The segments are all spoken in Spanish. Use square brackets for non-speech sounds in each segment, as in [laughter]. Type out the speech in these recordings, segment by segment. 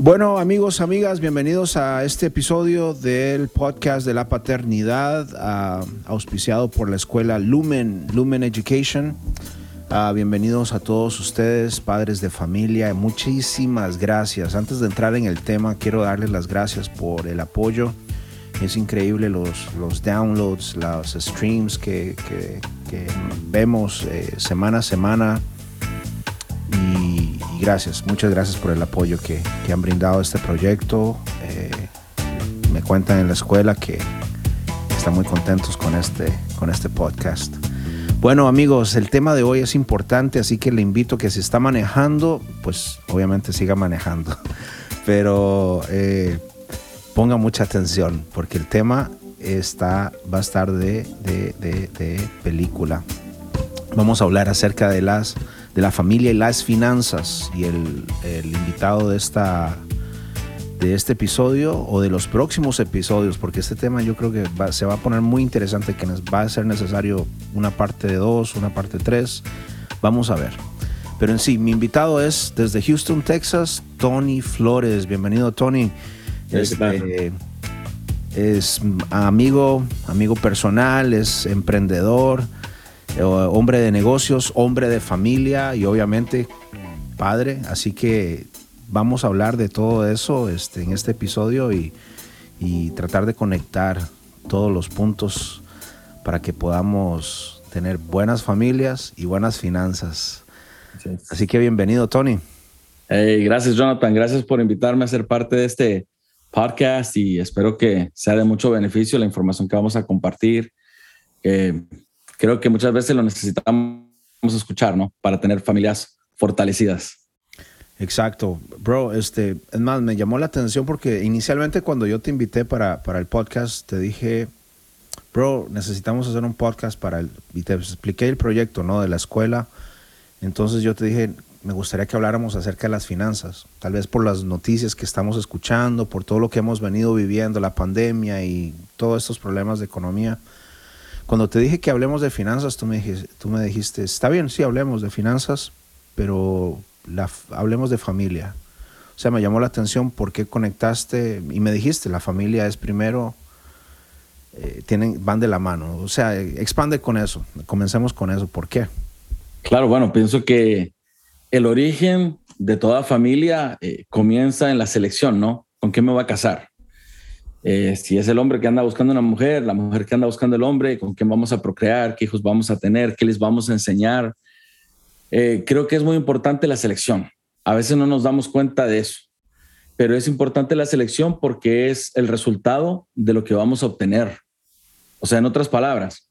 Bueno, amigos, amigas, bienvenidos a este episodio del podcast de la paternidad, ah, auspiciado por la escuela Lumen, Lumen Education. Ah, bienvenidos a todos ustedes, padres de familia. Muchísimas gracias. Antes de entrar en el tema, quiero darles las gracias por el apoyo. Es increíble los, los downloads, los streams que, vemos eh, semana a semana. Gracias, muchas gracias por el apoyo que, que han brindado a este proyecto. Eh, me cuentan en la escuela que están muy contentos con este, con este podcast. Bueno amigos, el tema de hoy es importante, así que le invito que si está manejando, pues obviamente siga manejando. [laughs] Pero eh, ponga mucha atención, porque el tema está, va a estar de- de- de película. Vamos a hablar acerca de las de la familia y las finanzas y el, el invitado de esta de este episodio o de los próximos episodios porque este tema yo creo que va- se va a poner muy interesante que nos va a ser necesario una parte de dos una parte tres. Vamos a ver. Pero en sí mi invitado es desde Houston Texas Tony Flores. Bienvenido Tony. ¿Qué tal? Este, es amigo, amigo personal, es emprendedor, eh, hombre de negocios, hombre de familia y obviamente padre. Así que vamos a hablar de todo eso este, en este episodio y, y tratar de conectar todos los puntos para que podamos tener buenas familias y buenas finanzas. Así que bienvenido, Tony. Hey, gracias, Jonathan. Gracias por invitarme a ser parte de este podcast y espero que sea de mucho beneficio la información que vamos a compartir. Eh, creo que muchas veces lo necesitamos escuchar, ¿no? Para tener familias fortalecidas. Exacto, bro. Este, es más, me llamó la atención porque inicialmente cuando yo te invité para, para el podcast, te dije, bro, necesitamos hacer un podcast para el. Y te expliqué el proyecto, ¿no? De la escuela. Entonces yo te dije, me gustaría que habláramos acerca de las finanzas. Tal vez por las noticias que estamos escuchando, por todo lo que hemos venido viviendo, la pandemia y todos estos problemas de economía. Cuando te dije que hablemos de finanzas, tú me dijiste, tú me dijiste está bien, sí, hablemos de finanzas, pero hablemos de familia. O sea, me llamó la atención por qué conectaste y me dijiste, la familia es primero, eh, tienen, van de la mano. O sea, expande con eso, comencemos con eso. ¿Por qué? Claro, bueno, pienso que el origen de toda familia eh, comienza en la selección, ¿no? ¿Con qué me voy a casar? Eh, si es el hombre que anda buscando una mujer, la mujer que anda buscando el hombre, con quién vamos a procrear, qué hijos vamos a tener, qué les vamos a enseñar. Eh, creo que es muy importante la selección. A veces no nos damos cuenta de eso, pero es importante la selección porque es el resultado de lo que vamos a obtener. O sea, en otras palabras,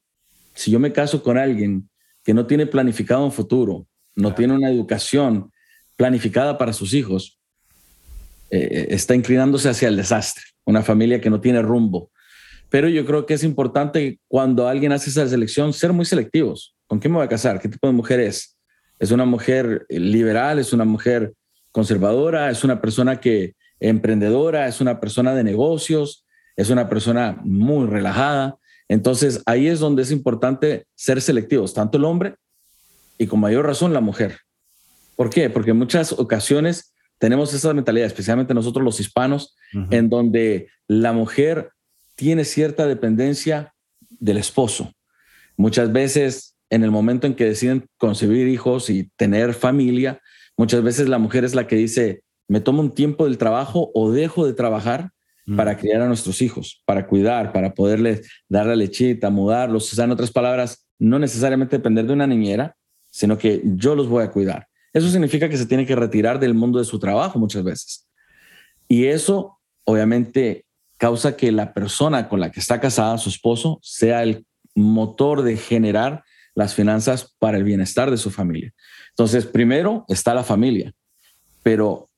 si yo me caso con alguien que no tiene planificado un futuro, no tiene una educación planificada para sus hijos, eh, está inclinándose hacia el desastre, una familia que no tiene rumbo. Pero yo creo que es importante cuando alguien hace esa selección ser muy selectivos. ¿Con quién me voy a casar? ¿Qué tipo de mujer es? ¿Es una mujer eh, liberal? ¿Es una mujer conservadora? ¿Es una persona que emprendedora? ¿Es una persona de negocios? ¿Es una persona muy relajada? Entonces ahí es donde es importante ser selectivos, tanto el hombre y con mayor razón la mujer. ¿Por qué? Porque en muchas ocasiones tenemos esa mentalidad, especialmente nosotros los hispanos, en donde la mujer tiene cierta dependencia del esposo. Muchas veces, en el momento en que deciden concebir hijos y tener familia, muchas veces la mujer es la que dice, me tomo un tiempo del trabajo o dejo de trabajar para criar a nuestros hijos, para cuidar, para poderles dar la lechita, mudarlos. O sea, en otras palabras, no necesariamente depender de una niñera, sino que yo los voy a cuidar. Eso significa que se tiene que retirar del mundo de su trabajo muchas veces. Y eso, obviamente, causa que la persona con la que está casada, su esposo, sea el motor de generar las finanzas para el bienestar de su familia. Entonces, primero está la familia, pero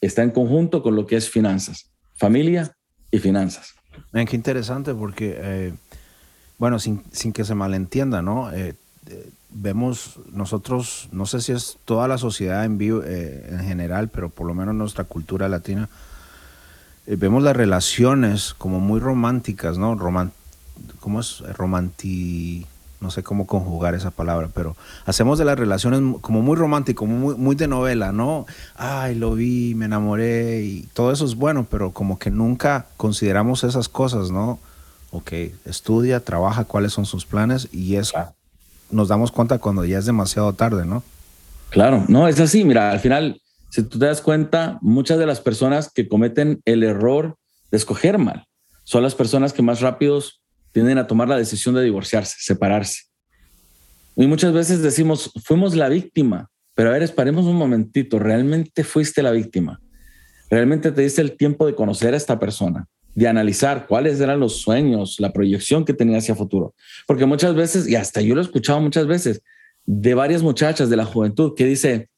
está en conjunto con lo que es finanzas, familia y finanzas. Man, qué interesante porque, eh, bueno, sin, sin que se malentienda, ¿no? Eh, eh, vemos nosotros, no sé si es toda la sociedad en vivo, eh, en general, pero por lo menos nuestra cultura latina, eh, vemos las relaciones como muy románticas, ¿no? Roman ¿Cómo es? Romanti... no sé cómo conjugar esa palabra, pero hacemos de las relaciones como muy romántico, muy, muy de novela, ¿no? Ay, lo vi, me enamoré y todo eso es bueno, pero como que nunca consideramos esas cosas, ¿no? Ok, estudia, trabaja, cuáles son sus planes y eso nos damos cuenta cuando ya es demasiado tarde, ¿no? Claro, no, es así, mira, al final, si tú te das cuenta, muchas de las personas que cometen el error de escoger mal son las personas que más rápidos tienden a tomar la decisión de divorciarse, separarse. Y muchas veces decimos, fuimos la víctima, pero a ver, esperemos un momentito, ¿realmente fuiste la víctima? ¿Realmente te diste el tiempo de conocer a esta persona? De analizar cuáles eran los sueños, la proyección que tenía hacia futuro. Porque muchas veces, y hasta yo lo he escuchado muchas veces, de varias muchachas de la juventud que dice,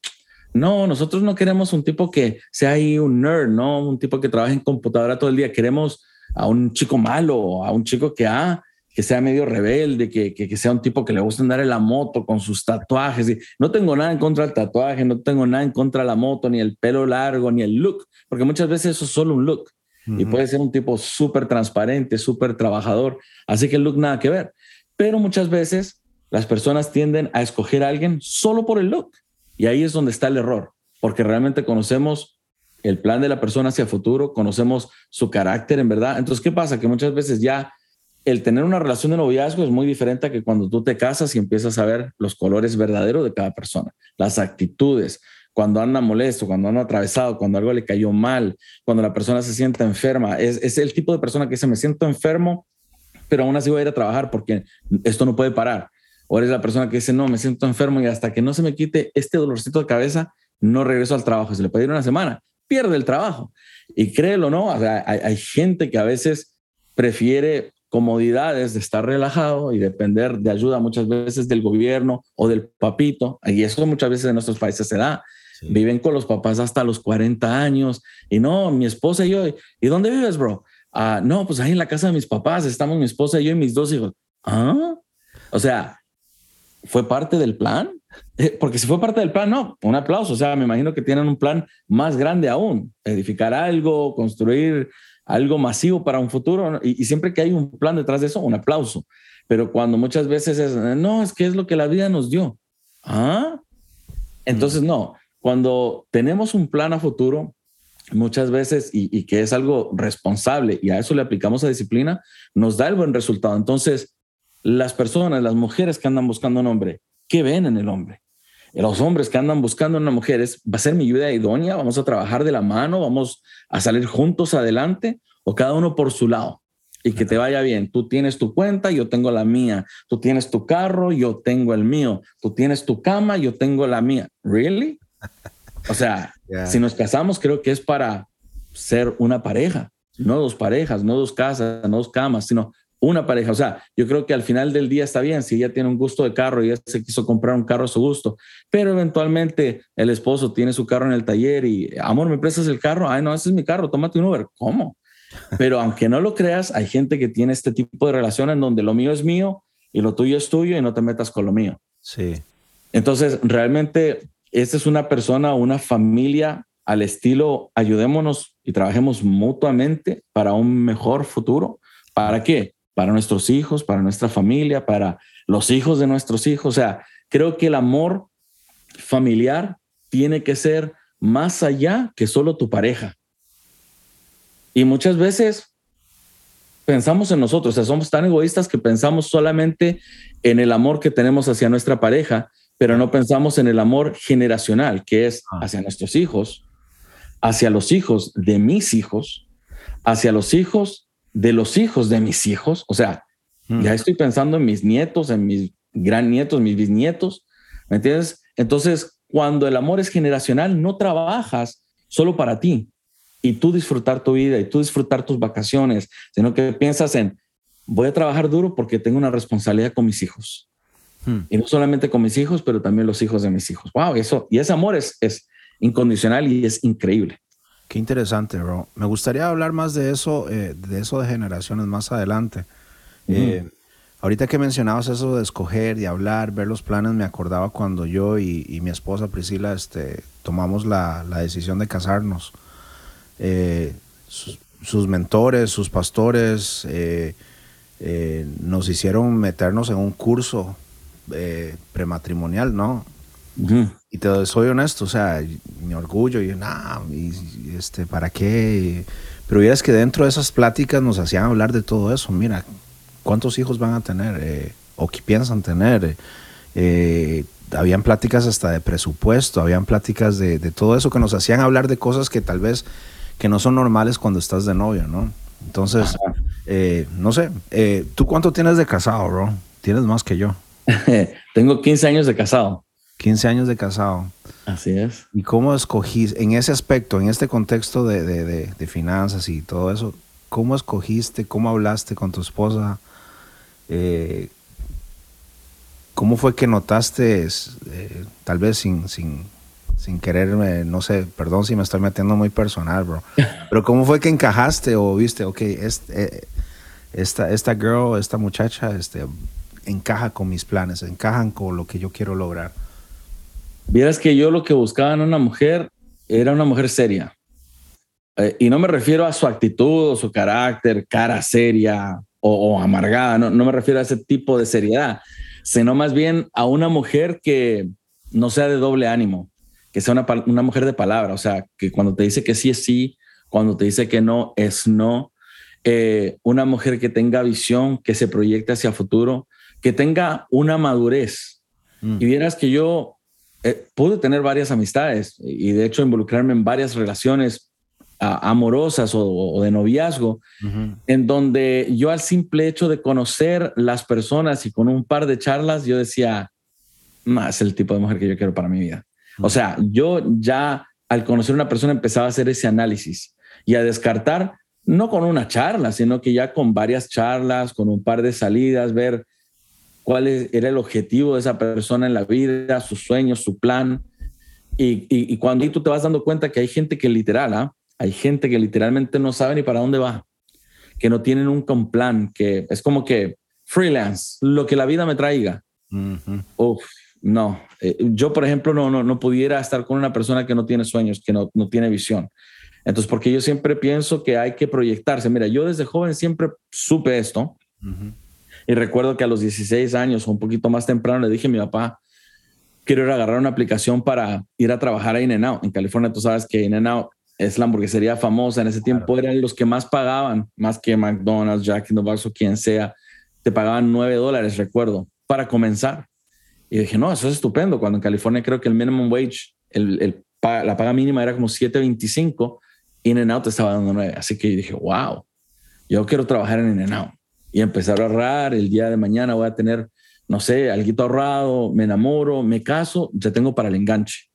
no, nosotros no queremos un tipo que sea ahí un nerd, no un tipo que trabaje en computadora todo el día, queremos a un chico malo, a un chico que, ah, sea medio rebelde, que, que, sea un tipo que le guste andar en la moto con sus tatuajes. No tengo nada en contra del tatuaje, no tengo nada en contra de la moto, ni el pelo largo, ni el look, porque muchas veces eso es solo un look. Y puede ser un tipo súper transparente, súper trabajador. Así que el look nada que ver. Pero muchas veces las personas tienden a escoger a alguien solo por el look. Y ahí es donde está el error, porque realmente conocemos el plan de la persona hacia futuro, conocemos su carácter en verdad. Entonces, ¿qué pasa? Que muchas veces ya el tener una relación de noviazgo es muy diferente a que cuando tú te casas y empiezas a ver los colores verdaderos de cada persona, las actitudes, cuando anda molesto, cuando anda atravesado, cuando algo le cayó mal, cuando la persona se siente enferma. Es, es el tipo de persona que dice, me siento enfermo, pero aún así voy a ir a trabajar porque esto no puede parar. O eres la persona que dice, no, me siento enfermo y hasta que no se me quite este dolorcito de cabeza, no regreso al trabajo. Se le puede ir una semana, pierde el trabajo. Y créelo, ¿no? O sea, hay, gente que a veces prefiere comodidades de estar relajado y depender de ayuda muchas veces del gobierno o del papito. Y eso muchas veces en nuestros países se da. Viven con los papás hasta los 40 años y no, mi esposa y yo, ¿y dónde vives, bro? Ah, no, pues ahí en la casa de mis papás estamos mi esposa y yo y mis dos hijos. Ah, o sea, ¿Fue parte del plan? Eh, porque si fue parte del plan, no, un aplauso. O sea, me imagino que tienen un plan más grande aún, edificar algo, construir algo masivo para un futuro. Y, siempre que hay un plan detrás de eso, un aplauso. Pero cuando muchas veces es, no, es que es lo que la vida nos dio. Ah, entonces no. Cuando tenemos un plan a futuro, muchas veces, y, que es algo responsable, y a eso le aplicamos a disciplina, nos da el buen resultado. Entonces, las personas, las mujeres que andan buscando un hombre, ¿qué ven en el hombre? Los hombres que andan buscando una mujer es, ¿va a ser mi ayuda idónea? ¿Vamos a trabajar de la mano? ¿Vamos a salir juntos adelante? ¿O cada uno por su lado? Y que te vaya bien. Tú tienes tu cuenta, yo tengo la mía. Tú tienes tu carro, yo tengo el mío. Tú tienes tu cama, yo tengo la mía. ¿Really? O sea, [laughs] si nos casamos, creo que es para ser una pareja, no dos parejas, no dos casas, no dos camas, sino una pareja. O sea, yo creo que al final del día está bien si ella tiene un gusto de carro y ella se quiso comprar un carro a su gusto, pero eventualmente el esposo tiene su carro en el taller y, amor, ¿me prestas el carro? Ay, no, ese es mi carro, tómate un Uber. ¿Cómo? [laughs] Pero aunque no lo creas, hay gente que tiene este tipo de relación en donde lo mío es mío y lo tuyo es tuyo y no te metas con lo mío. Sí. Entonces, realmente, esta es una persona, una familia al estilo ayudémonos y trabajemos mutuamente para un mejor futuro. ¿Para qué? para nuestros hijos, para nuestra familia, para los hijos de nuestros hijos. O sea, creo que el amor familiar tiene que ser más allá que solo tu pareja. Y muchas veces pensamos en nosotros, o sea, somos tan egoístas que pensamos solamente en el amor que tenemos hacia nuestra pareja, pero no pensamos en el amor generacional, que es ah. hacia nuestros hijos, hacia los hijos de mis hijos, hacia los hijos de los hijos de mis hijos. O sea, mm. ya estoy pensando en mis nietos, en mis gran nietos, mis bisnietos. ¿Me entiendes? Entonces, cuando el amor es generacional, no trabajas solo para ti y tú disfrutar tu vida y tú disfrutar tus vacaciones, sino que piensas en, voy a trabajar duro porque tengo una responsabilidad con mis hijos. Mm. Y no solamente con mis hijos, pero también los hijos de mis hijos. Wow, eso. Y ese amor es, es incondicional y es increíble. Qué interesante, bro. Me gustaría hablar más de eso, eh, de eso de generaciones más adelante. Eh, ahorita que mencionabas eso de escoger, de hablar, ver los planes, me acordaba cuando yo y, mi esposa Priscila este, tomamos la, decisión de casarnos. Eh, sus, mentores, sus pastores, nos hicieron meternos en un curso eh, prematrimonial, ¿no? Y te soy honesto, o sea, mi orgullo, y nada, este, ¿para qué? Pero vieras que dentro de esas pláticas nos hacían hablar de todo eso. Mira, ¿cuántos hijos van a tener? Eh, ¿O qué piensan tener? habían pláticas hasta de presupuesto, habían pláticas de, de, todo eso que nos hacían hablar de cosas que tal vez que no son normales cuando estás de novia, ¿no? Entonces, eh, no sé, eh, ¿tú cuánto tienes de casado, bro? Tienes más que yo. [laughs] Tengo 15 años de casado. 15 años de casado. Así es. ¿Y cómo escogiste, en ese aspecto, en este contexto de, de, de, finanzas y todo eso, cómo escogiste, cómo hablaste con tu esposa? Eh, ¿Cómo fue que notaste, tal vez sin, sin, sin quererme, no sé, perdón si me estoy metiendo muy personal, bro. [laughs] Pero ¿cómo fue que encajaste o viste, ok, este, eh, esta, esta girl, esta muchacha, este, encaja con mis planes, encajan con lo que yo quiero lograr? Vieras que yo lo que buscaba en una mujer era una mujer seria. Eh, y no me refiero a su actitud o su carácter, cara seria o, amargada, no, no me refiero a ese tipo de seriedad, sino más bien a una mujer que no sea de doble ánimo, que sea una, una mujer de palabra, o sea, que cuando te dice que sí es sí, cuando te dice que no es no, eh, una mujer que tenga visión, que se proyecte hacia futuro, que tenga una madurez. Mm. Y vieras que yo eh, pude tener varias amistades y de hecho involucrarme en varias relaciones amorosas o, de noviazgo, en donde yo al simple hecho de conocer las personas y con un par de charlas, yo decía, más el tipo de mujer que yo quiero para mi vida. O sea, yo ya al conocer a una persona empezaba a hacer ese análisis y a descartar, no con una charla, sino que ya con varias charlas, con un par de salidas, ver cuál era el objetivo de esa persona en la vida, sus sueños, su plan. Y, y, cuando ahí tú te vas dando cuenta que hay gente que literal, ¿ah? hay gente que literalmente no sabe ni para dónde va, que no tienen un plan, que es como que freelance, lo que la vida me traiga. Uf, no, eh, yo por ejemplo no, no, no pudiera estar con una persona que no tiene sueños, que no, no tiene visión. Entonces, porque yo siempre pienso que hay que proyectarse. Mira, yo desde joven siempre supe esto. Y recuerdo que a los 16 años o un poquito más temprano le dije a mi papá, quiero ir a agarrar una aplicación para ir a trabajar a In-N-Out. En California tú sabes que In-N-Out es la hamburguesería famosa. En ese tiempo eran los que más pagaban, más que McDonald's, Jack in the Box o quien sea. Te pagaban 9 dólares, recuerdo, para comenzar. Y dije, no, eso es estupendo. Cuando en California creo que el minimum wage, el, el, la paga mínima era como 7.25, In-N-Out estaba dando 9. Así que dije, wow, yo quiero trabajar en In-N-Out. Y empezar a ahorrar, el día de mañana voy a tener, no sé, algo ahorrado, me enamoro, me caso, ya tengo para el enganche.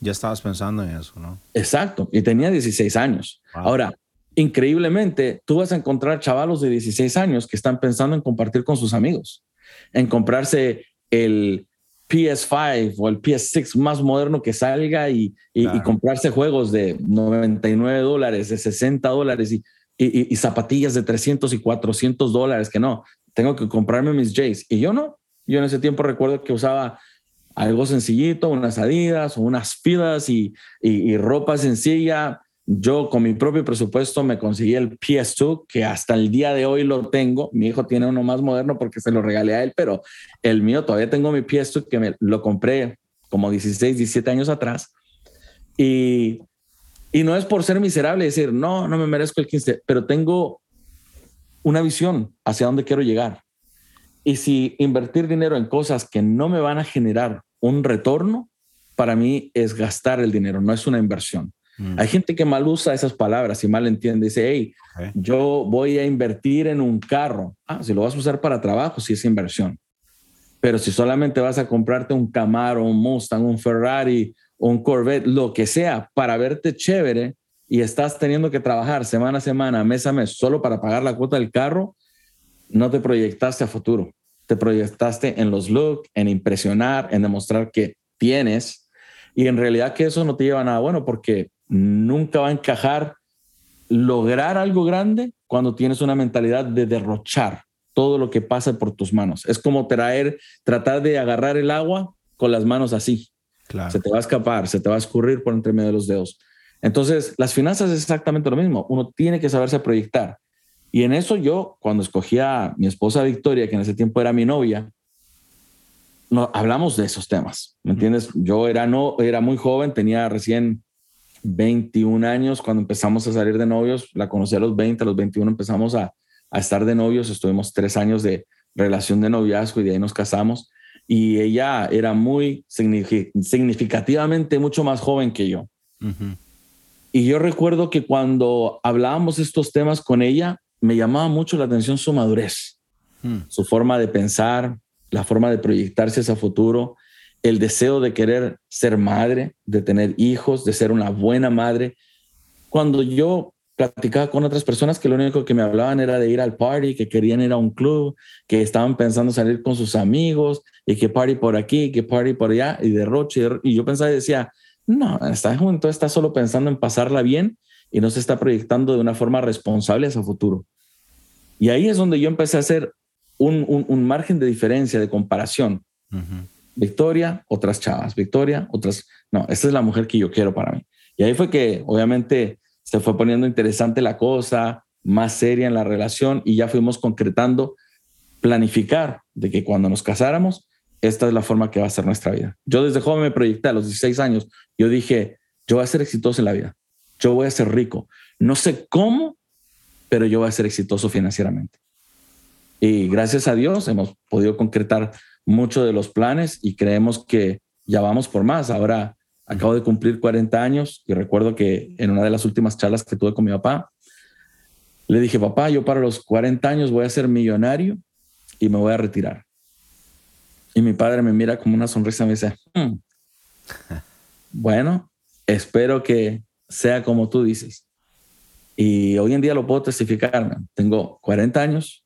Ya estabas pensando en eso, ¿no? Exacto, y tenía 16 años. Ahora, increíblemente, tú vas a encontrar chavalos de 16 años que están pensando en compartir con sus amigos, en comprarse el PS5 o el PS6 más moderno que salga y, comprarse juegos de 99 dólares, de 60 dólares y, y, zapatillas de 300 y 400 dólares, que no, tengo que comprarme mis Jays. Y yo no, yo en ese tiempo recuerdo que usaba algo sencillito, unas adidas o unas filas y, y ropa sencilla, yo con mi propio presupuesto me conseguí el PS2, que hasta el día de hoy lo tengo. Mi hijo tiene uno más moderno porque se lo regalé a él, pero el mío todavía tengo mi PS2 que me lo compré como 16, 17 años atrás. Y, y no es por ser miserable decir, no, no me merezco el 15, pero tengo una visión hacia dónde quiero llegar. Y si invertir dinero en cosas que no me van a generar un retorno, para mí es gastar el dinero, no es una inversión. Mm. Hay gente que mal usa esas palabras y mal entiende. Dice, hey, yo voy a invertir en un carro. Ah, si lo vas a usar para trabajo, sí es inversión. Pero si solamente vas a comprarte un Camaro, un Mustang, un Ferrari, un Corvette, lo que sea, para verte chévere y estás teniendo que trabajar semana a semana, mes a mes, solo para pagar la cuota del carro, no te proyectaste a futuro. Te proyectaste en los looks, en impresionar, en demostrar que tienes. Y en realidad que eso no te lleva a nada bueno porque nunca va a encajar lograr algo grande cuando tienes una mentalidad de derrochar todo lo que pasa por tus manos. Es como traer, tratar de agarrar el agua con las manos así. Se te va a escapar, se te va a escurrir por entre medio de los dedos. Entonces, las finanzas es exactamente lo mismo. Uno tiene que saberse proyectar. Y en eso yo, cuando escogí a mi esposa Victoria, que en ese tiempo era mi novia, no, hablamos de esos temas, ¿me entiendes? Yo era, no, era muy joven, tenía recién 21 años cuando empezamos a salir de novios, la conocí a los 20, a los 21 empezamos a, a estar de novios, estuvimos tres años de relación de noviazgo y de ahí nos casamos y ella era muy significativamente mucho más joven que yo. Y yo recuerdo que cuando hablábamos estos temas con ella, me llamaba mucho la atención su madurez, hmm. su forma de pensar, la forma de proyectarse hacia futuro, el deseo de querer ser madre, de tener hijos, de ser una buena madre. Cuando yo platicaba con otras personas que lo único que me hablaban era de ir al party, que querían ir a un club, que estaban pensando salir con sus amigos y que party por aquí, que party por allá y derroche. Y yo pensaba y decía, no, está junto, está solo pensando en pasarla bien y no se está proyectando de una forma responsable hacia futuro. Y ahí es donde yo empecé a hacer un, un, margen de diferencia, de comparación. Victoria, otras chavas, Victoria, otras. No, esta es la mujer que yo quiero para mí. Y ahí fue que, obviamente, se fue poniendo interesante la cosa, más seria en la relación y ya fuimos concretando, planificar de que cuando nos casáramos, esta es la forma que va a ser nuestra vida. Yo desde joven me proyecté a los 16 años, yo dije, yo voy a ser exitoso en la vida, yo voy a ser rico. No sé cómo, pero yo voy a ser exitoso financieramente. Y gracias a Dios hemos podido concretar muchos de los planes y creemos que ya vamos por más. Ahora Acabo de cumplir 40 años y recuerdo que en una de las últimas charlas que tuve con mi papá, le dije, papá, yo para los 40 años voy a ser millonario y me voy a retirar. Y mi padre me mira como una sonrisa y me dice, hmm, bueno, espero que sea como tú dices. Y hoy en día lo puedo testificar. Tengo 40 años,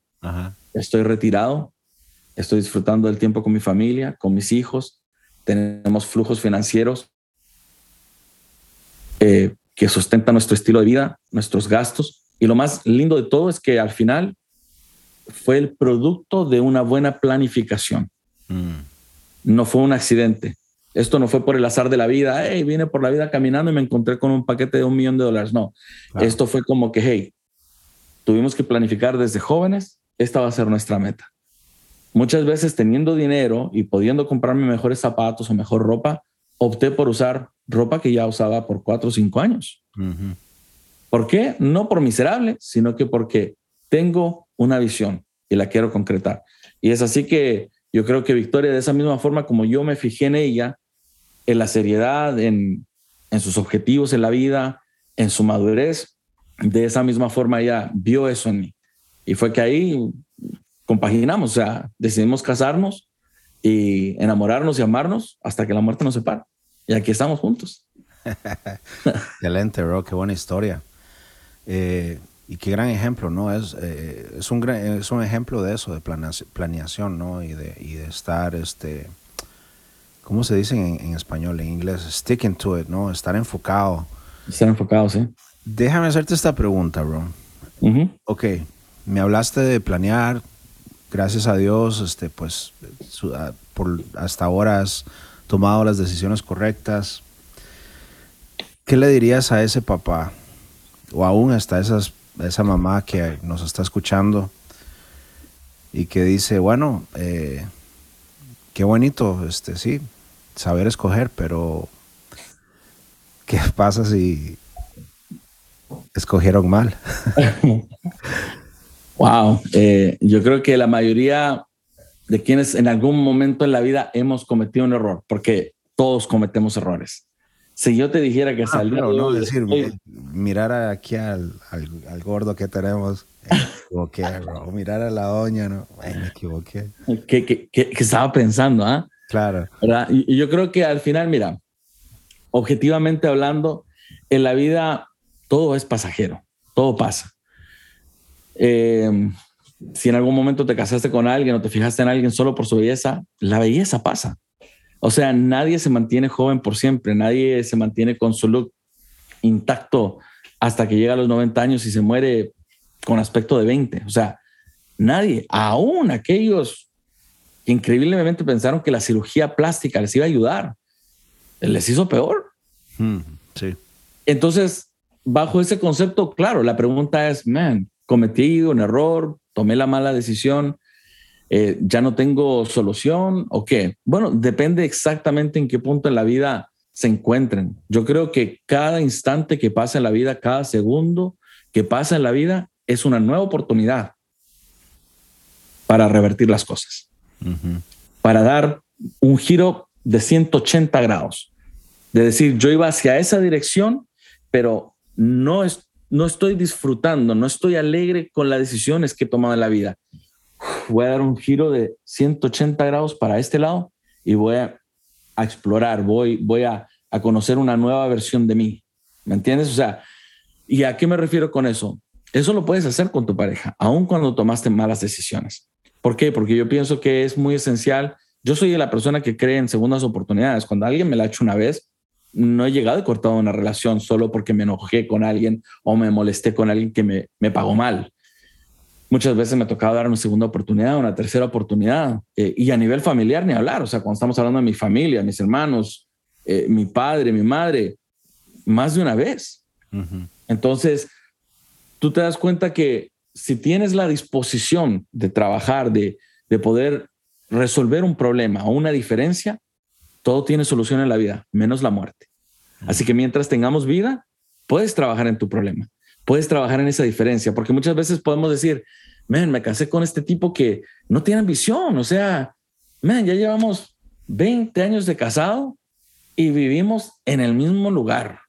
estoy retirado, estoy disfrutando del tiempo con mi familia, con mis hijos, tenemos flujos financieros eh, que sustenta nuestro estilo de vida, nuestros gastos. Y lo más lindo de todo es que al final fue el producto de una buena planificación. Mm. No fue un accidente. Esto no fue por el azar de la vida. Hey, vine por la vida caminando y me encontré con un paquete de un millón de dólares. No, esto fue como que, hey, tuvimos que planificar desde jóvenes. Esta va a ser nuestra meta. Muchas veces teniendo dinero y pudiendo comprarme mejores zapatos o mejor ropa, opté por usar ropa que ya usaba por cuatro o cinco años. ¿Por qué? No por miserable, sino que porque tengo una visión y la quiero concretar. Y es así que yo creo que Victoria, de esa misma forma como yo me fijé en ella, en la seriedad, en, en sus objetivos en la vida, en su madurez, de esa misma forma ella vio eso en mí. Y fue que ahí compaginamos, o sea, decidimos casarnos y enamorarnos y amarnos hasta que la muerte nos separa. Y aquí estamos juntos. [laughs] Excelente, bro. Qué buena historia. Eh, y qué gran ejemplo, ¿no? Es, eh, es, un, es un ejemplo de eso, de planeación, ¿no? Y de, y de estar, este, ¿cómo se dice en, español, en inglés? Sticking to it, ¿no? Estar enfocado. Estar enfocado, sí. Déjame hacerte esta pregunta, bro. Ok, me hablaste de planear, gracias a Dios, este, pues, por, hasta ahora has tomado las decisiones correctas. ¿Qué le dirías a ese papá o aún hasta esas, esa mamá que nos está escuchando y que dice, bueno, eh, qué bonito, este, sí, saber escoger, pero ¿qué pasa si escogieron mal? [laughs] wow, eh, yo creo que la mayoría de quienes en algún momento en la vida hemos cometido un error, porque todos cometemos errores. Si yo te dijera que ah, salió... no decir, mirar aquí al, al, gordo que tenemos, me equivoqué, bro. mirar a la doña, no, me equivoqué. ¿Qué, qué, qué, estaba pensando? ah Claro. Y, y yo creo que al final, mira, objetivamente hablando, en la vida todo es pasajero, todo pasa. Eh, si en algún momento te casaste con alguien o te fijaste en alguien solo por su belleza, la belleza pasa. O sea, nadie se mantiene joven por siempre, nadie se mantiene con su look intacto hasta que llega a los 90 años y se muere con aspecto de 20. O sea, nadie, aún aquellos que increíblemente pensaron que la cirugía plástica les iba a ayudar, les hizo peor. Hmm, sí. Entonces, bajo ese concepto, claro, la pregunta es, man, cometí un error, tomé la mala decisión, eh, ya no tengo solución o qué. Bueno, depende exactamente en qué punto en la vida se encuentren. Yo creo que cada instante que pasa en la vida, cada segundo que pasa en la vida es una nueva oportunidad para revertir las cosas, para dar un giro de 180 grados, de decir, yo iba hacia esa dirección, pero no, es, no estoy disfrutando, no estoy alegre con las decisiones que he tomado en la vida. Voy a dar un giro de 180 grados para este lado y voy a, explorar, voy, voy a, conocer una nueva versión de mí. ¿Me entiendes? O sea, ¿y a qué me refiero con eso? Eso lo puedes hacer con tu pareja, aun cuando tomaste malas decisiones. ¿Por qué? Porque yo pienso que es muy esencial. Yo soy la persona que cree en segundas oportunidades. Cuando alguien me la ha hecho una vez, no he llegado y cortado una relación solo porque me enojé con alguien o me molesté con alguien que me, me pagó mal. Muchas veces me ha tocado dar una segunda oportunidad, una tercera oportunidad. Eh, y a nivel familiar, ni hablar. O sea, cuando estamos hablando de mi familia, mis hermanos, eh, mi padre, mi madre, más de una vez. Entonces, tú te das cuenta que si tienes la disposición de trabajar, de, de poder resolver un problema o una diferencia, todo tiene solución en la vida, menos la muerte. Así que mientras tengamos vida, puedes trabajar en tu problema, puedes trabajar en esa diferencia, porque muchas veces podemos decir, men, me casé con este tipo que no tiene ambición, o sea, men, ya llevamos 20 años de casado y vivimos en el mismo lugar.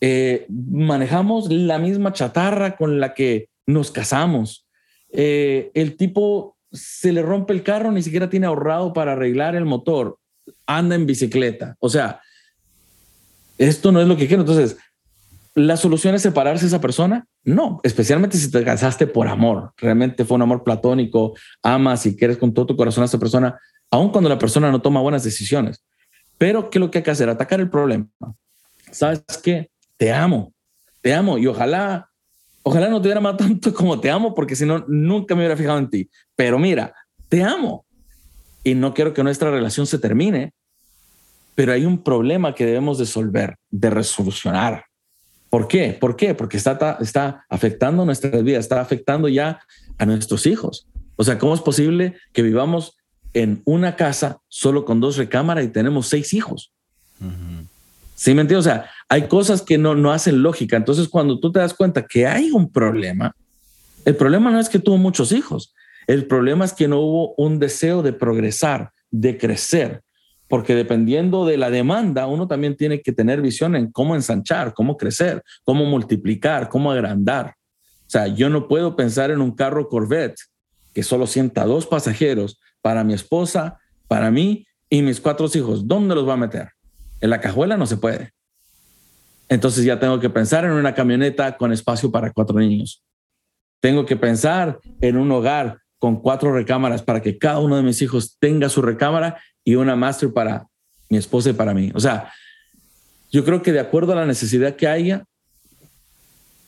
Eh, manejamos la misma chatarra con la que nos casamos. Eh, el tipo se le rompe el carro, ni siquiera tiene ahorrado para arreglar el motor anda en bicicleta. O sea, esto no es lo que quiero. Entonces, ¿la solución es separarse de esa persona? No, especialmente si te casaste por amor. Realmente fue un amor platónico, amas y quieres con todo tu corazón a esa persona, aun cuando la persona no toma buenas decisiones. Pero, ¿qué es lo que hay que hacer? Atacar el problema. ¿Sabes qué? Te amo, te amo y ojalá, ojalá no te hubiera amado tanto como te amo, porque si no, nunca me hubiera fijado en ti. Pero mira, te amo y no quiero que nuestra relación se termine, pero hay un problema que debemos de resolver, de resolucionar. ¿Por qué? ¿Por qué? Porque está, está afectando nuestra vida, está afectando ya a nuestros hijos. O sea, ¿cómo es posible que vivamos en una casa solo con dos recámaras y tenemos seis hijos? ¿Sí me entiendes? O sea, hay cosas que no, no hacen lógica. Entonces, cuando tú te das cuenta que hay un problema, el problema no es que tuvo muchos hijos, el problema es que no hubo un deseo de progresar, de crecer, porque dependiendo de la demanda, uno también tiene que tener visión en cómo ensanchar, cómo crecer, cómo multiplicar, cómo agrandar. O sea, yo no puedo pensar en un carro Corvette que solo sienta dos pasajeros para mi esposa, para mí y mis cuatro hijos. ¿Dónde los va a meter? En la cajuela no se puede. Entonces ya tengo que pensar en una camioneta con espacio para cuatro niños. Tengo que pensar en un hogar con cuatro recámaras para que cada uno de mis hijos tenga su recámara y una master para mi esposa y para mí. O sea, yo creo que de acuerdo a la necesidad que haya,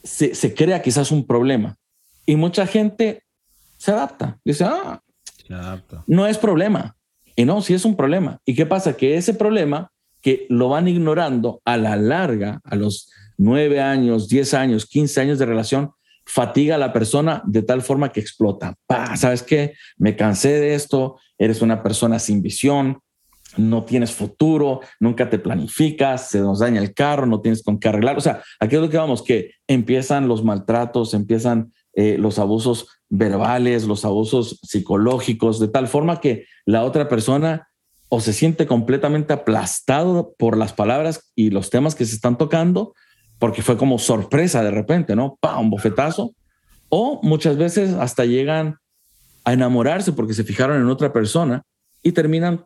se, crea quizás un problema. Y mucha gente se adapta. Dice, ah, no es problema. Y no, sí es un problema. ¿Y qué pasa? Que ese problema que lo van ignorando a la larga, a los nueve años, diez años, quince años de relación, fatiga a la persona de tal forma que explota. ¿Sabes qué? Me cansé de esto, eres una persona sin visión, no tienes futuro, nunca te planificas, se nos daña el carro, no tienes con qué arreglar. O sea, aquí es lo que vamos, que empiezan los maltratos, empiezan eh, los abusos verbales, los abusos psicológicos, de tal forma que la otra persona o se siente completamente aplastado por las palabras y los temas que se están tocando, porque fue como sorpresa de repente, ¿no? ¡Pam! Un bofetazo. O muchas veces hasta llegan a enamorarse porque se fijaron en otra persona y terminan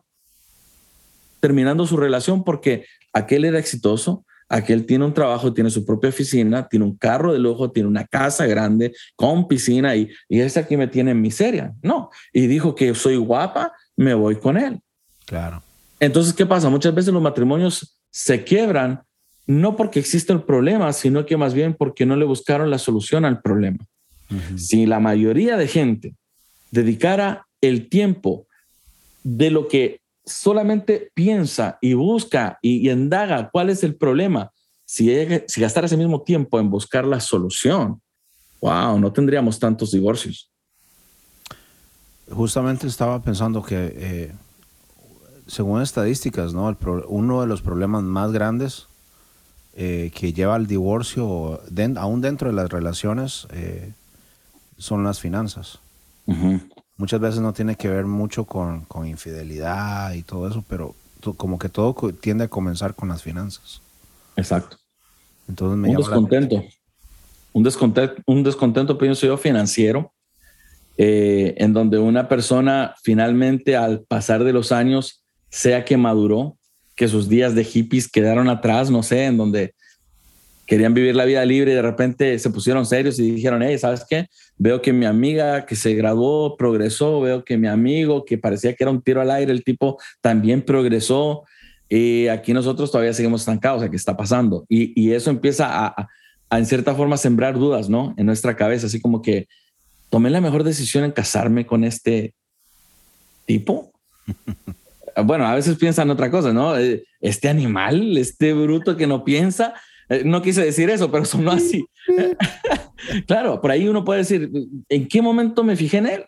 terminando su relación porque aquel era exitoso, aquel tiene un trabajo, tiene su propia oficina, tiene un carro de lujo, tiene una casa grande con piscina y, y ese aquí me tiene en miseria. No, y dijo que soy guapa, me voy con él. Claro. Entonces, ¿qué pasa? Muchas veces los matrimonios se quiebran no porque existe el problema, sino que más bien porque no le buscaron la solución al problema. Si la mayoría de gente dedicara el tiempo de lo que solamente piensa y busca y, indaga cuál es el problema, si, si gastara ese mismo tiempo en buscar la solución, wow, no tendríamos tantos divorcios. Justamente estaba pensando que, eh, según estadísticas, ¿no? uno de los problemas más grandes eh, que lleva al divorcio, aún dentro de las relaciones, eh, son las finanzas. Muchas veces no tiene que ver mucho con, con infidelidad y todo eso, pero como que todo tiende a comenzar con las finanzas. Exacto. Entonces me un descontento. Un descontento, un descontento, pienso yo, financiero, eh, en donde una persona finalmente al pasar de los años, sea que maduró, que sus días de hippies quedaron atrás, no sé, en donde querían vivir la vida libre y de repente se pusieron serios y dijeron, hey, ¿sabes qué? Veo que mi amiga que se graduó progresó, veo que mi amigo que parecía que era un tiro al aire, el tipo también progresó y aquí nosotros todavía seguimos estancados, ¿qué está pasando? Y, eso empieza a, en cierta forma, sembrar dudas, ¿no? En nuestra cabeza, así como que tomé la mejor decisión en casarme con este tipo. [laughs] bueno, a veces piensan otra cosa, ¿no? Eh, este animal, este bruto que no piensa, eh, no quise decir eso, pero sonó así. [laughs] claro, por ahí uno puede decir, ¿en qué momento me fijé en él?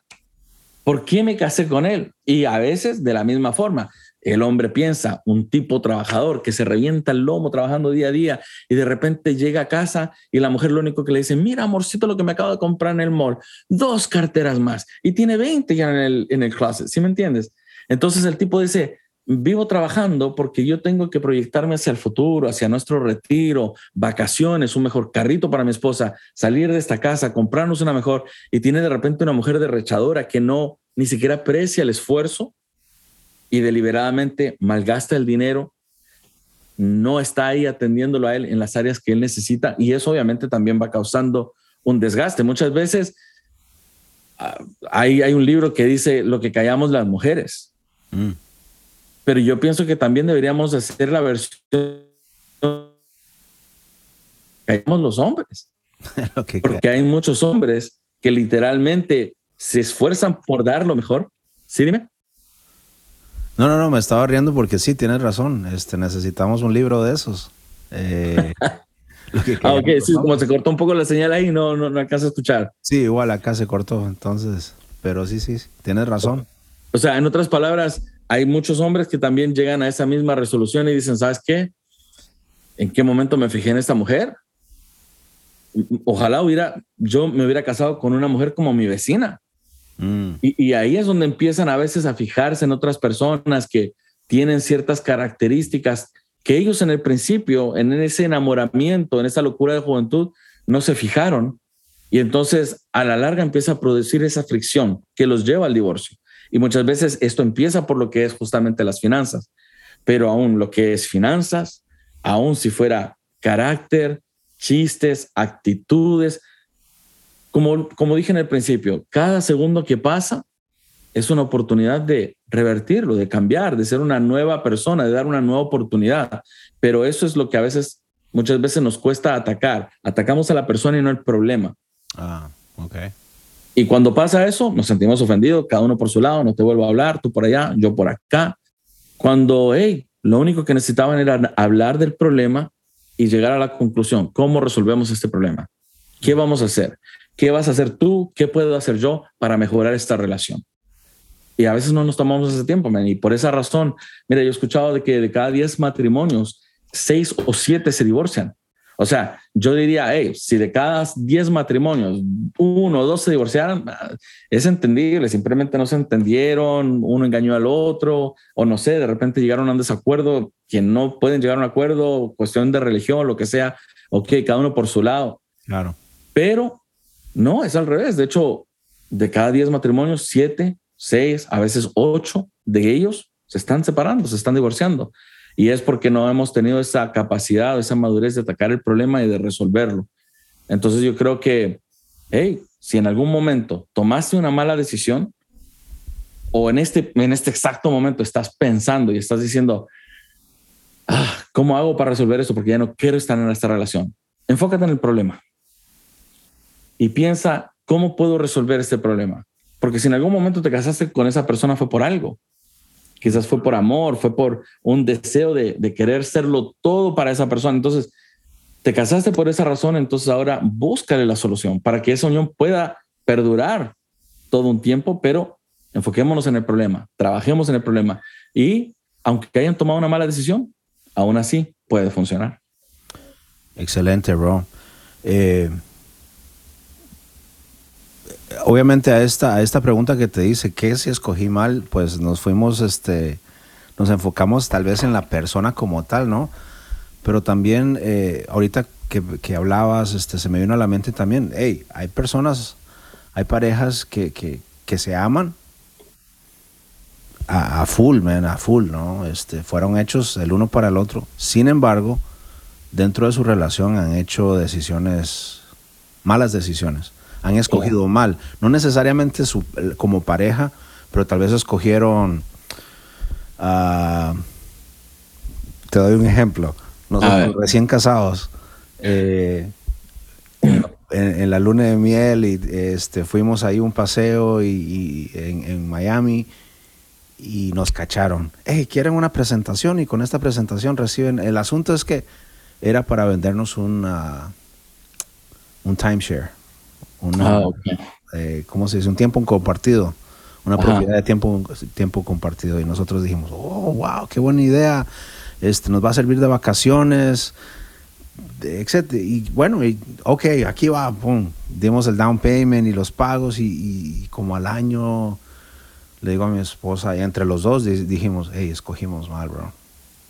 ¿Por qué me casé con él? Y a veces de la misma forma. El hombre piensa, un tipo trabajador que se revienta el lomo trabajando día a día y de repente llega a casa y la mujer lo único que le dice, mira amorcito lo que me acabo de comprar en el mall, dos carteras más y tiene 20 ya en el, en el closet, ¿sí me entiendes? Entonces el tipo dice, vivo trabajando porque yo tengo que proyectarme hacia el futuro, hacia nuestro retiro, vacaciones, un mejor carrito para mi esposa, salir de esta casa, comprarnos una mejor y tiene de repente una mujer derrechadora que no ni siquiera aprecia el esfuerzo y deliberadamente malgasta el dinero, no está ahí atendiéndolo a él en las áreas que él necesita y eso obviamente también va causando un desgaste. Muchas veces ah, hay, hay un libro que dice lo que callamos las mujeres. Mm pero yo pienso que también deberíamos hacer la versión que los hombres. [laughs] Porque hay muchos hombres que literalmente se esfuerzan por dar lo mejor. ¿Sí, dime? No, no, no, me estaba riendo porque sí, tienes razón. Este, necesitamos un libro de esos. Eh, [laughs] ah, ok, sí, como se cortó un poco la señal ahí, no, no, no alcanza a escuchar. Sí, igual acá se cortó, entonces, pero sí, sí, tienes razón. O sea, en otras palabras, hay muchos hombres que también llegan a esa misma resolución y dicen, ¿sabes qué? ¿En qué momento me fijé en esta mujer? Ojalá hubiera, yo me hubiera casado con una mujer como mi vecina. Mm. Y, ahí es donde empiezan a veces a fijarse en otras personas que tienen ciertas características que ellos en el principio, en ese enamoramiento, en esa locura de juventud, no se fijaron. Y entonces a la larga empieza a producir esa fricción que los lleva al divorcio. Y muchas veces esto empieza por lo que es justamente las finanzas, pero aún lo que es finanzas, aún si fuera carácter, chistes, actitudes, como, como dije en el principio, cada segundo que pasa es una oportunidad de revertirlo, de cambiar, de ser una nueva persona, de dar una nueva oportunidad. Pero eso es lo que a veces, muchas veces nos cuesta atacar. Atacamos a la persona y no el problema. Ah, ok. Y cuando pasa eso, nos sentimos ofendidos, cada uno por su lado, no te vuelvo a hablar, tú por allá, yo por acá. Cuando, hey, lo único que necesitaban era hablar del problema y llegar a la conclusión, ¿cómo resolvemos este problema? ¿Qué vamos a hacer? ¿Qué vas a hacer tú? ¿Qué puedo hacer yo para mejorar esta relación? Y a veces no nos tomamos ese tiempo, man. Y por esa razón, mira, yo he escuchado de que de cada 10 matrimonios, 6 o 7 se divorcian. O sea, yo diría, hey, si de cada 10 matrimonios, uno o dos se divorciaron, es entendible, simplemente no se entendieron, uno engañó al otro, o no sé, de repente llegaron a un desacuerdo, que no pueden llegar a un acuerdo, cuestión de religión, lo que sea, ok, cada uno por su lado. Claro. Pero no, es al revés. De hecho, de cada 10 matrimonios, 7, 6, a veces 8 de ellos se están separando, se están divorciando. Y es porque no hemos tenido esa capacidad, esa madurez de atacar el problema y de resolverlo. Entonces yo creo que, hey, si en algún momento tomaste una mala decisión o en este, en este exacto momento estás pensando y estás diciendo, ah, ¿cómo hago para resolver esto? Porque ya no quiero estar en esta relación. Enfócate en el problema y piensa, ¿cómo puedo resolver este problema? Porque si en algún momento te casaste con esa persona fue por algo. Quizás fue por amor, fue por un deseo de, querer serlo todo para esa persona. Entonces, Te casaste por esa razón, entonces ahora búscale la solución para que esa unión pueda perdurar todo un tiempo, pero enfoquémonos en el problema, trabajemos en el problema y aunque hayan tomado una mala decisión, aún así puede funcionar. Excelente, bro. Eh, obviamente a esta, a esta pregunta que te dice, ¿qué si escogí mal? Pues nos fuimos, este, nos enfocamos tal vez en la persona como tal, ¿no? Pero también, eh, ahorita que, hablabas, este, se me vino a la mente también, hey, hay personas, hay parejas que, se aman a, full, man, a full, ¿no? Este, fueron hechos el uno para el otro. Sin embargo, dentro de su relación han hecho decisiones, malas decisiones. Han escogido mal. No necesariamente su, como pareja, pero tal vez escogieron... Uh, te doy un ejemplo. Nosotros recién casados, eh, en, la luna de miel, y este, fuimos ahí un paseo y, en, Miami y nos cacharon. Hey, quieren una presentación y con esta presentación reciben. El asunto es que era para vendernos una, un timeshare. Una, ah, eh, ¿Cómo se dice? Un tiempo compartido. Una propiedad de tiempo, tiempo compartido. Y nosotros dijimos, oh, wow, qué buena idea este, nos va a servir de vacaciones, etc. Y bueno, y, ok, aquí va, pum, dimos el down payment y los pagos y, como al año le digo a mi esposa, y entre los dos dijimos, hey, escogimos mal, bro.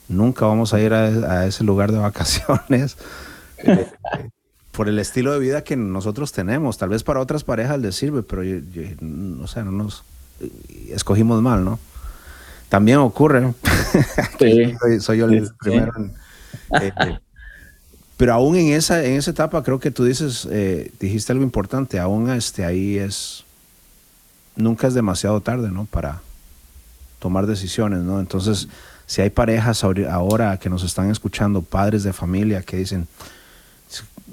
Nunca vamos a ir a, ese lugar de vacaciones. [laughs] Eh, por el estilo de vida que nosotros tenemos. Tal vez para otras parejas les sirve, pero yo, o sea, no nos escogimos mal, ¿no? también ocurre. [laughs] soy, yo el primero. Eh, pero aún en esa, en esa etapa creo que tú dices, eh, dijiste algo importante, aún este, ahí es, nunca es demasiado tarde, ¿no? Para tomar decisiones, ¿no? Entonces, si hay parejas ahora que nos están escuchando, padres de familia que dicen,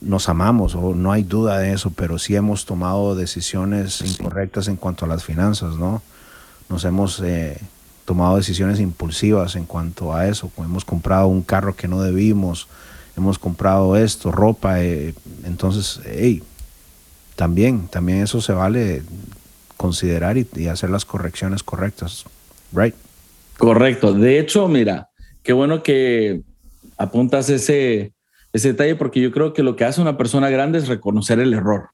nos amamos o no hay duda de eso, pero sí hemos tomado decisiones incorrectas en cuanto a las finanzas, ¿no? Nos hemos eh, tomado decisiones impulsivas en cuanto a eso. Hemos comprado un carro que no debimos, hemos comprado esto, ropa. Eh, entonces, hey, también, también eso se vale considerar y, hacer las correcciones correctas. Right? Correcto. De hecho, mira, qué bueno que apuntas ese, ese detalle porque yo creo que lo que hace una persona grande es reconocer el error.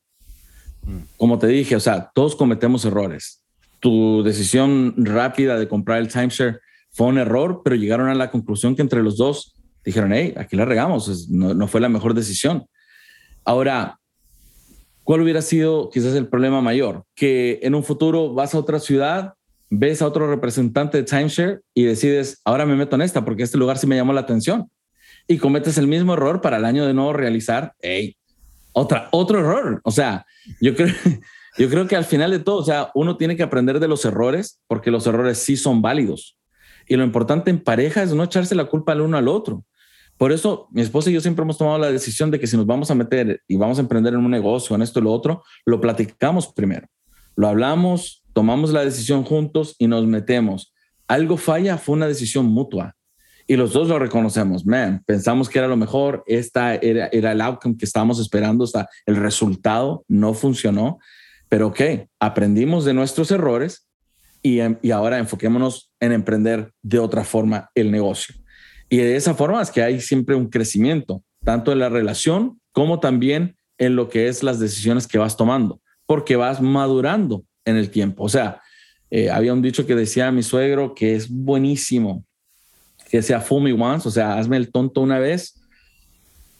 Mm. Como te dije, o sea, todos cometemos errores tu decisión rápida de comprar el timeshare fue un error, pero llegaron a la conclusión que entre los dos dijeron, hey, aquí la regamos, no, no fue la mejor decisión. Ahora, ¿cuál hubiera sido quizás el problema mayor? Que en un futuro vas a otra ciudad, ves a otro representante de timeshare y decides, ahora me meto en esta porque este lugar sí me llamó la atención. Y cometes el mismo error para el año de nuevo realizar, hey, otra, otro error. O sea, yo creo, [laughs] yo creo que al final de todo, o sea, uno tiene que aprender de los errores porque los errores sí son válidos. Y lo importante en pareja es no echarse la culpa al uno al otro. Por eso mi esposa y yo siempre hemos tomado la decisión de que si nos vamos a meter y vamos a emprender en un negocio, en esto y lo otro, lo platicamos primero. Lo hablamos, tomamos la decisión juntos y nos metemos. Algo falla, fue una decisión mutua. Y los dos lo reconocemos. Man, pensamos que era lo mejor, esta era, era el outcome que estábamos esperando, hasta el resultado no funcionó pero ok, aprendimos de nuestros errores y, em, y ahora enfoquémonos en emprender de otra forma el negocio. Y de esa forma es que hay siempre un crecimiento, tanto en la relación como también en lo que es las decisiones que vas tomando, porque vas madurando en el tiempo. O sea, eh, había un dicho que decía mi suegro que es buenísimo, que sea fool me once, o sea, hazme el tonto una vez,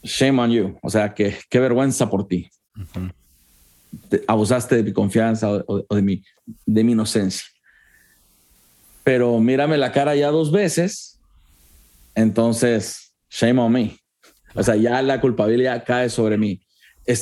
shame on you, o sea, que qué vergüenza por ti abusaste de mi confianza o, de, mi, de mi inocencia. Pero mírame la cara ya dos veces, entonces, shame on me. O sea, ya la culpabilidad cae sobre mí.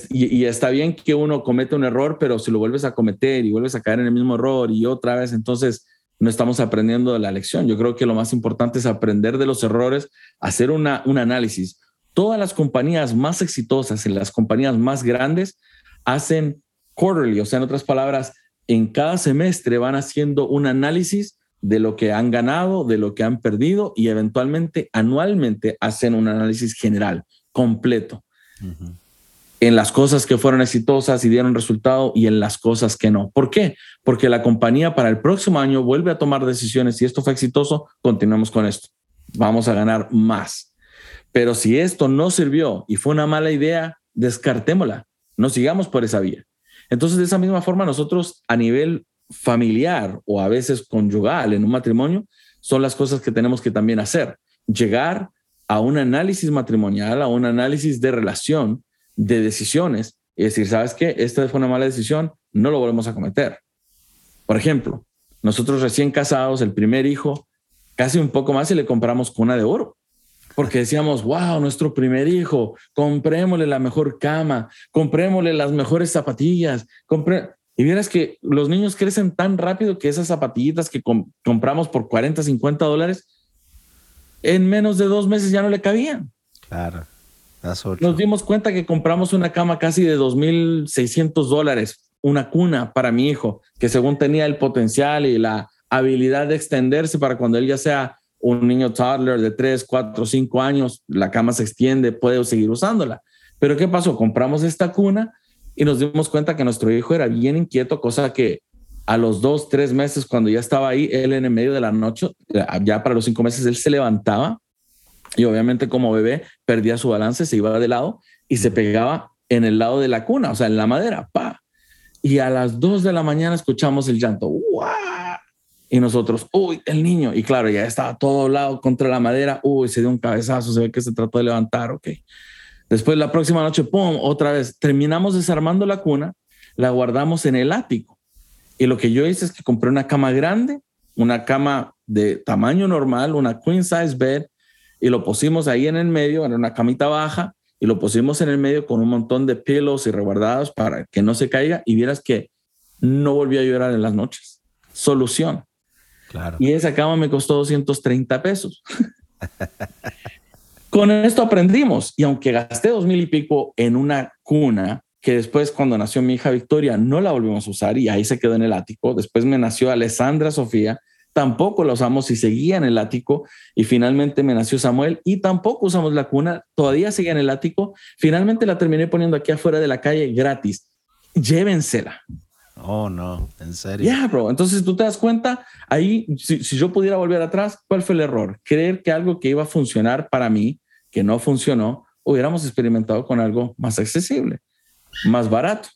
y, está bien que uno comete un error, pero si lo vuelves a cometer y vuelves a caer en el mismo error y otra vez, entonces no estamos aprendiendo de la lección. Yo creo que lo más importante es aprender de los errores, hacer una, un análisis. Todas las compañías más exitosas y las compañías más grandes hacen quarterly, o sea, en otras palabras, en cada semestre van haciendo un análisis de lo que han ganado, de lo que han perdido y eventualmente anualmente hacen un análisis general, completo. En las cosas que fueron exitosas y dieron resultado y en las cosas que no. ¿Por qué? Porque la compañía para el próximo año vuelve a tomar decisiones. Si esto fue exitoso, continuemos con esto. Vamos a ganar más. Pero si esto no sirvió y fue una mala idea, descartémosla. No sigamos por esa vía. Entonces, de esa misma forma, nosotros a nivel familiar o a veces conyugal en un matrimonio, son las cosas que tenemos que también hacer. Llegar a un análisis matrimonial, a un análisis de relación de decisiones y decir, ¿sabes qué? Esta fue una mala decisión, no lo volvemos a cometer. Por ejemplo, nosotros recién casados, el primer hijo, casi un poco más y le compramos cuna de oro. Porque decíamos, wow, nuestro primer hijo, comprémosle la mejor cama, comprémosle las mejores zapatillas, compre... Y vieras que los niños crecen tan rápido que esas zapatillitas que compramos por 40, 50 dólares, en menos de dos meses ya no le cabían. Claro. Nos dimos cuenta que compramos una cama casi de 2.600 dólares, una cuna para mi hijo, que según tenía el potencial y la habilidad de extenderse para cuando él ya sea un niño toddler de 3, 4, 5 años, la cama se extiende, puede seguir usándola. Pero ¿qué pasó? Compramos esta cuna y nos dimos cuenta que nuestro hijo era bien inquieto, cosa que a los dos, tres meses, cuando ya estaba ahí, él en el medio de la noche, ya para los cinco meses, él se levantaba y obviamente como bebé perdía su balance, se iba de lado y se pegaba en el lado de la cuna, o sea, en la madera, pa. Y a las dos de la mañana escuchamos el llanto, Y nosotros, uy, el niño. Y claro, ya estaba todo lado contra la madera, uy, se dio un cabezazo, se ve que se trató de levantar, ok. Después la próxima noche, pum, otra vez, terminamos desarmando la cuna, la guardamos en el ático. Y lo que yo hice es que compré una cama grande, una cama de tamaño normal, una queen size bed, y lo pusimos ahí en el medio, en una camita baja, y lo pusimos en el medio con un montón de pelos y reguardados para que no se caiga y vieras que no volvió a llorar en las noches. Solución. Claro. Y esa cama me costó 230 pesos. [laughs] con esto aprendimos y aunque gasté dos mil y pico en una cuna, que después cuando nació mi hija Victoria no la volvimos a usar y ahí se quedó en el ático. Después me nació Alessandra Sofía tampoco la usamos y seguía en el ático. Y finalmente me nació Samuel y tampoco usamos la cuna, todavía seguía en el ático. Finalmente la terminé poniendo aquí afuera de la calle gratis. Llévensela. Oh, no, en serio. Ya, bro. Entonces tú te das cuenta, ahí, si, si, yo pudiera volver atrás, ¿cuál fue el error? Creer que algo que iba a funcionar para mí, que no funcionó, hubiéramos experimentado con algo más accesible, más barato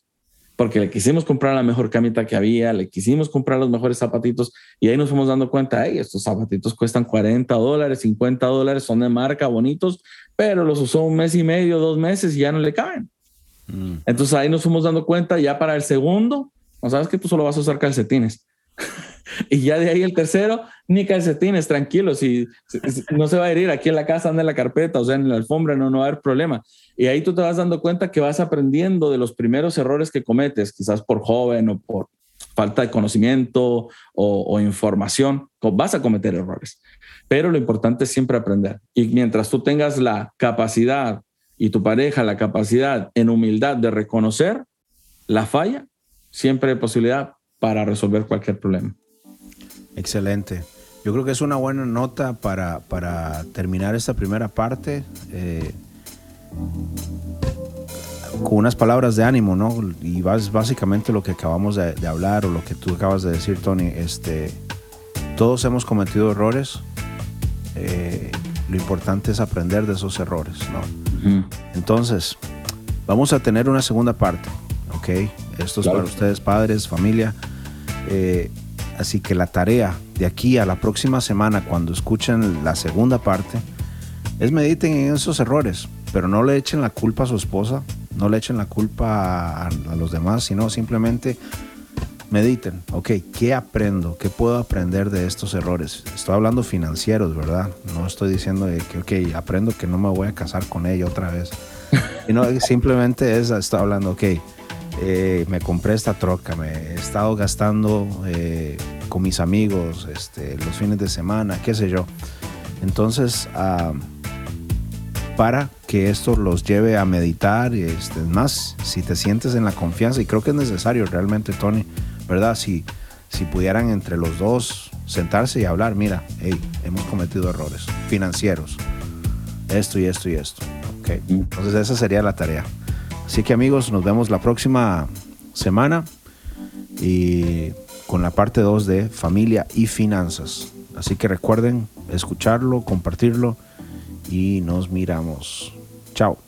porque le quisimos comprar la mejor camita que había, le quisimos comprar los mejores zapatitos y ahí nos fuimos dando cuenta, hey, estos zapatitos cuestan 40 dólares, 50 dólares, son de marca, bonitos, pero los usó un mes y medio, dos meses y ya no le caben. Mm. Entonces ahí nos fuimos dando cuenta ya para el segundo, no sabes que tú solo vas a usar calcetines. [laughs] y ya de ahí el tercero, ni calcetines, tranquilo, si, no se va a herir aquí en la casa, anda en la carpeta, o sea, en la alfombra, no, no va a haber problema. Y ahí tú te vas dando cuenta que vas aprendiendo de los primeros errores que cometes, quizás por joven o por falta de conocimiento o, o información, vas a cometer errores. Pero lo importante es siempre aprender. Y mientras tú tengas la capacidad y tu pareja la capacidad en humildad de reconocer la falla, siempre hay posibilidad para resolver cualquier problema. Excelente. Yo creo que es una buena nota para, para terminar esta primera parte. Eh, con unas palabras de ánimo, ¿no? Y vas básicamente lo que acabamos de, hablar o lo que tú acabas de decir, Tony. Este, todos hemos cometido errores. Eh, lo importante es aprender de esos errores, ¿no? Entonces, vamos a tener una segunda parte, ¿ok? Esto es para ustedes, padres, familia. Eh, así que la tarea de aquí a la próxima semana, cuando escuchen la segunda parte, es mediten en esos errores, pero no le echen la culpa a su esposa, no le echen la culpa a, a los demás, sino simplemente mediten, ok, ¿qué aprendo? ¿Qué puedo aprender de estos errores? Estoy hablando financieros, ¿verdad? No estoy diciendo que, ok, aprendo que no me voy a casar con ella otra vez. [laughs] Sino simplemente es, estoy hablando, ok, eh, me compré esta troca, me he estado gastando eh, con mis amigos este, los fines de semana, qué sé yo. Entonces, para que esto los lleve a meditar, y este, más si te sientes en la confianza, y creo que es necesario realmente, Tony, ¿verdad? Si, si pudieran entre los dos sentarse y hablar, mira, hey, hemos cometido errores financieros, esto y esto y esto, ¿ok? Ok, entonces esa sería la tarea. Así que amigos, nos vemos la próxima semana y con la parte 2 de familia y finanzas. Así que recuerden escucharlo, compartirlo y nos miramos. Chao.